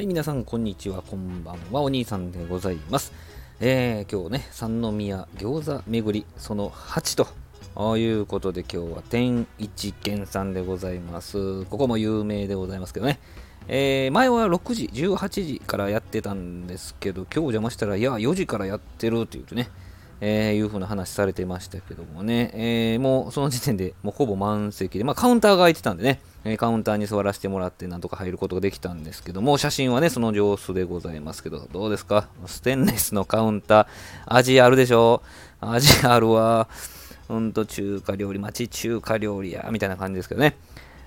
はい、皆さん、こんにちは、こんばんは、お兄さんでございます。えー、今日ね、三宮餃子巡り、その8ということで、今日は天一軒さんでございます。ここも有名でございますけどね。えー、前は6時、18時からやってたんですけど、今日邪魔したら、いや、4時からやってるって言うとね、えー、いう風な話されてましたけどもね、えー、もうその時点でもうほぼ満席で、まあカウンターが空いてたんでね、えカウンターに座らせてもらってなんとか入ることができたんですけども、写真はね、その様子でございますけど、どうですか？ステンレスのカウンター、味あるでしょ？味あるわ。ほんと中華料理、町中華料理や、みたいな感じですけどね。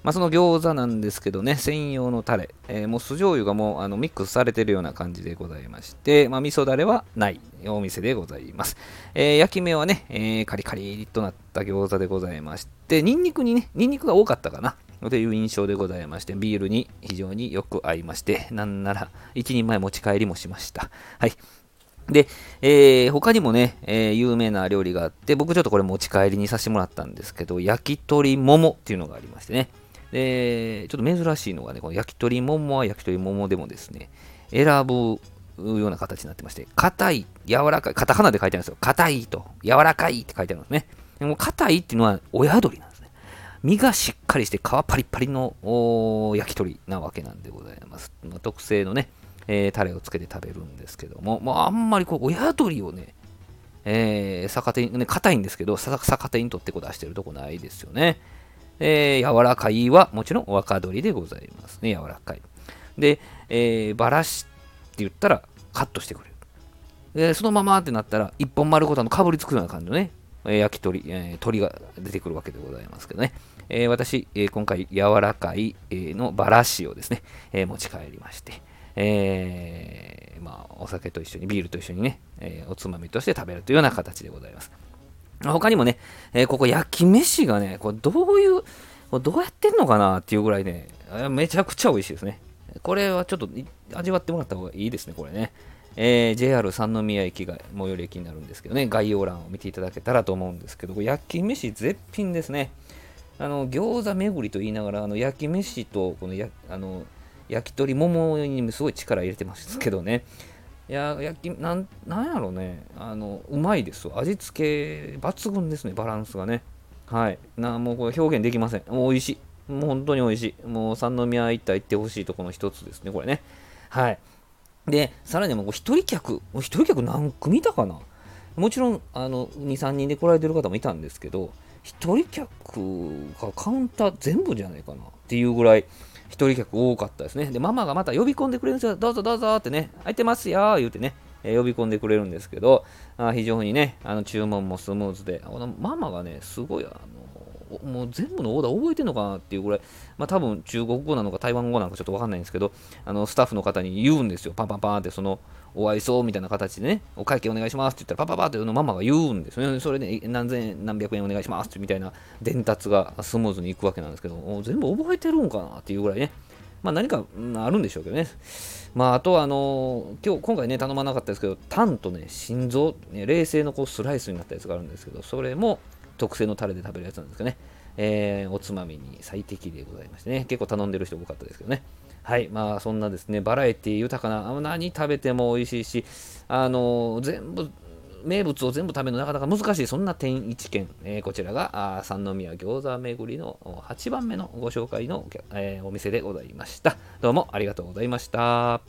まあ、その餃子なんですけどね、専用のタレ、えー、もう酢醤油がもうあのミックスされてるような感じでございまして、まあ、味噌だれはないお店でございます。えー、焼き目はね、えー、カリカリとなった餃子でございまして、ニンニクにね、ニンニクが多かったかな。という印象でございまして、ビールに非常によく合いまして、なんなら1人前持ち帰りもしました。はい。で、えー、他にもね、えー、有名な料理があって、僕ちょっとこれ持ち帰りにさせてもらったんですけど、焼き鳥桃っていうのがありましてね。で、ちょっと珍しいのがね、この焼き鳥桃は焼き鳥桃でもですね、選ぶような形になってまして、硬い、柔らかい、カタカナで書いてあるんですよ。硬いと、柔らかいって書いてあるんですね。でも硬いっていうのは親鳥なんですね。身がしっかりして皮パリパリの焼き鳥なわけなんでございます。まあ、特製のね、えー、タレをつけて食べるんですけども、まあ、あんまりこう親鳥をね、えー、逆手に、ね、硬いんですけど、逆手に取ってこう出してるとこないですよね。えー、柔らかいはもちろん若鶏でございますね、柔らかい。で、えー、バラしって言ったらカットしてくれる。で、そのままってなったら、一本丸ごとのかぶりつくような感じのね、えー、焼き鳥、えー、鶏が出てくるわけでございますけどね。えー、私、えー、今回柔らかい、えー、のバラシをですね、えー、持ち帰りまして、えー、まあ、お酒と一緒に、ビールと一緒にね、えー、おつまみとして食べるというような形でございます。他にもね、えー、ここ焼き飯がね、これどういう、どうやってんのかなっていうぐらいね、めちゃくちゃ美味しいですね。これはちょっと味わってもらった方がいいですね、これね。えー、JR 三宮駅が最寄り駅になるんですけどね、概要欄を見ていただけたらと思うんですけど、焼き飯絶品ですね。あの餃子巡りと言いながら、あの焼き飯とこのやあの焼き鳥桃にすごい力入れてますけどね。いや、焼き、なん、なんやろね。あの、うまいです味付け、抜群ですね、バランスがね。はい。な、もうこれ表現できません。もう美味しい。もう本当に美味しい。もう三宮行ったら行ってほしいとこの一つですね、これね。はい。で、さらにもう一人客、一人客何組いたかなもちろん、あの、2、3人で来られてる方もいたんですけど、一人客がカウンター全部じゃないかなっていうぐらい、一人客多かったですね。で、ママがまた呼び込んでくれるんですよ。どうぞどうぞってね、空いてますよ言うてね、えー、呼び込んでくれるんですけど、あ非常にね、あの注文もスムーズで、ママがね、すごい、あの、もう全部のオーダー覚えてんのかなっていうぐらい、まあ多分中国語なのか台湾語なのかちょっとわかんないんですけど、あのスタッフの方に言うんですよ。パンパンパンってその、お会いそうみたいな形でね、お会計お願いしますって言ったら、パパパってのママが言うんですよね。それで、何千円、何百円お願いしますってみたいな伝達がスムーズにいくわけなんですけど、全部覚えてるんかなっていうぐらいね、まあ、何か、あるんでしょうけどね。まあ、あとは、あのー、今日、今回ね、頼まなかったですけど、タンとね、心臓、ね、冷製のこうスライスになったやつがあるんですけど、それも特製のタレで食べるやつなんですけどね。えー、おつまみに最適でございましてね、結構頼んでる人多かったですけどね。はい、まあそんなですね、バラエティ豊かな、何食べても美味しいし、あのー、全部名物を全部食べるのなかなか難しい、そんな天一軒、えー、こちらがあ三宮餃子巡りの8番目のご紹介の、えー、お店でございました。どうもありがとうございました。